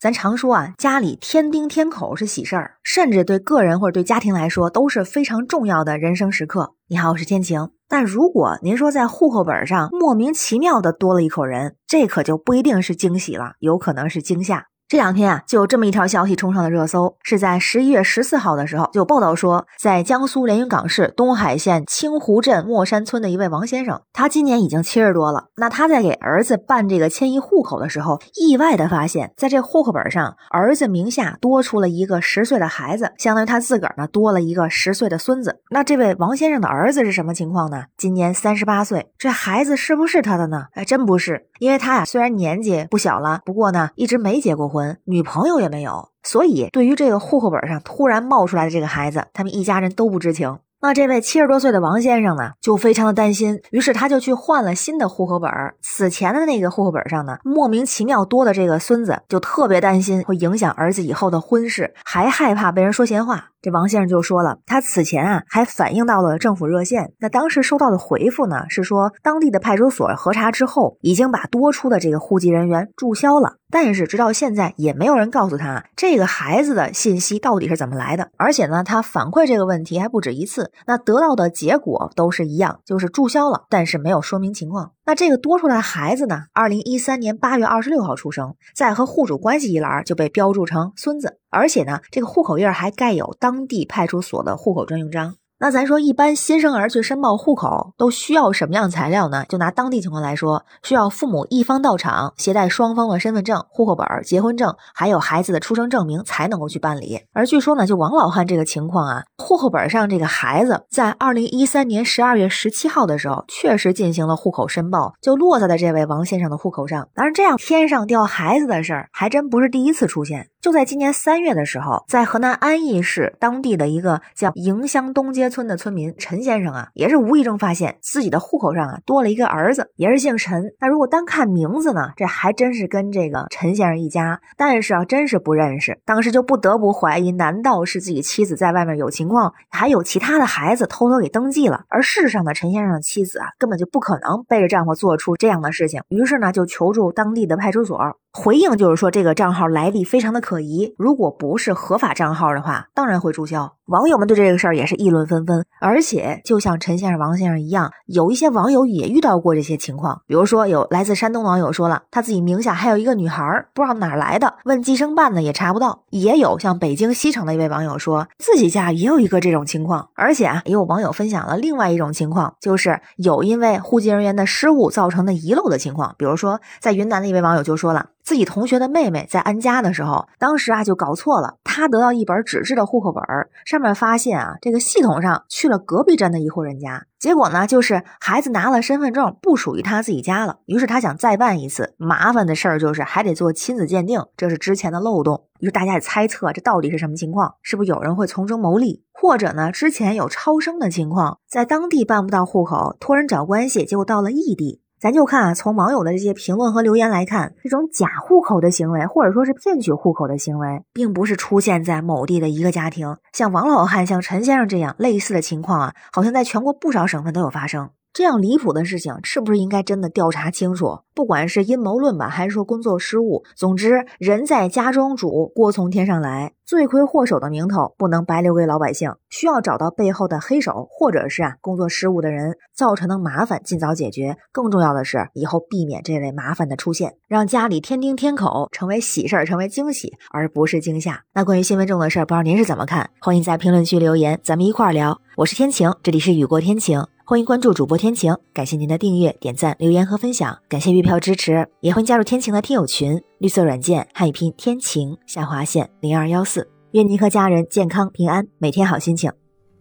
咱常说啊，家里添丁添口是喜事儿，甚至对个人或者对家庭来说都是非常重要的人生时刻。你好，我是天晴。但如果您说在户口本上莫名其妙的多了一口人，这可就不一定是惊喜了，有可能是惊吓。这两天啊，就有这么一条消息冲上了热搜，是在十一月十四号的时候，就有报道说，在江苏连云港市东海县清湖镇莫山村的一位王先生，他今年已经七十多了。那他在给儿子办这个迁移户口的时候，意外的发现，在这户口本上，儿子名下多出了一个十岁的孩子，相当于他自个儿呢多了一个十岁的孙子。那这位王先生的儿子是什么情况呢？今年三十八岁，这孩子是不是他的呢？哎，真不是，因为他呀虽然年纪不小了，不过呢一直没结过婚。女朋友也没有，所以对于这个户口本上突然冒出来的这个孩子，他们一家人都不知情。那这位七十多岁的王先生呢，就非常的担心，于是他就去换了新的户口本。此前的那个户口本上呢，莫名其妙多的这个孙子，就特别担心会影响儿子以后的婚事，还害怕被人说闲话。这王先生就说了，他此前啊还反映到了政府热线，那当时收到的回复呢是说，当地的派出所核查之后，已经把多出的这个户籍人员注销了，但是直到现在也没有人告诉他这个孩子的信息到底是怎么来的，而且呢，他反馈这个问题还不止一次，那得到的结果都是一样，就是注销了，但是没有说明情况。那这个多出来的孩子呢？二零一三年八月二十六号出生，在和户主关系一栏就被标注成孙子，而且呢，这个户口页还盖有当地派出所的户口专用章。那咱说，一般新生儿去申报户口都需要什么样材料呢？就拿当地情况来说，需要父母一方到场，携带双方的身份证、户口本、结婚证，还有孩子的出生证明才能够去办理。而据说呢，就王老汉这个情况啊，户口本上这个孩子在二零一三年十二月十七号的时候确实进行了户口申报，就落在了这位王先生的户口上。当然，这样天上掉孩子的事儿还真不是第一次出现。就在今年三月的时候，在河南安邑市当地的一个叫营乡东街村的村民陈先生啊，也是无意中发现自己的户口上啊多了一个儿子，也是姓陈。那如果单看名字呢，这还真是跟这个陈先生一家，但是啊，真是不认识。当时就不得不怀疑，难道是自己妻子在外面有情况，还有其他的孩子偷偷给登记了？而事实上呢，陈先生的妻子啊，根本就不可能背着丈夫做出这样的事情。于是呢，就求助当地的派出所。回应就是说，这个账号来历非常的可疑，如果不是合法账号的话，当然会注销。网友们对这个事儿也是议论纷纷，而且就像陈先生、王先生一样，有一些网友也遇到过这些情况。比如说，有来自山东网友说了，他自己名下还有一个女孩，不知道哪儿来的，问计生办呢也查不到。也有像北京西城的一位网友说自己家也有一个这种情况，而且啊，也有网友分享了另外一种情况，就是有因为户籍人员的失误造成的遗漏的情况。比如说，在云南的一位网友就说了。自己同学的妹妹在安家的时候，当时啊就搞错了。他得到一本纸质的户口本，上面发现啊这个系统上去了隔壁镇的一户人家。结果呢，就是孩子拿了身份证，不属于他自己家了。于是他想再办一次，麻烦的事儿就是还得做亲子鉴定，这是之前的漏洞。于是大家也猜测这到底是什么情况？是不是有人会从中牟利？或者呢，之前有超生的情况，在当地办不到户口，托人找关系，结果到了异地。咱就看啊，从网友的这些评论和留言来看，这种假户口的行为，或者说是骗取户口的行为，并不是出现在某地的一个家庭。像王老汉、像陈先生这样类似的情况啊，好像在全国不少省份都有发生。这样离谱的事情，是不是应该真的调查清楚？不管是阴谋论吧，还是说工作失误，总之人在家中煮，锅从天上来，罪魁祸首的名头不能白留给老百姓，需要找到背后的黑手，或者是啊工作失误的人造成的麻烦，尽早解决。更重要的是，以后避免这类麻烦的出现，让家里添丁添口，成为喜事儿，成为惊喜，而不是惊吓。那关于新闻中的事儿，不知道您是怎么看？欢迎在评论区留言，咱们一块儿聊。我是天晴，这里是雨过天晴。欢迎关注主播天晴，感谢您的订阅、点赞、留言和分享，感谢月票支持，也欢迎加入天晴的听友群，绿色软件汉语拼天晴下划线零二幺四，愿您和家人健康平安，每天好心情，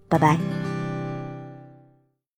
拜拜。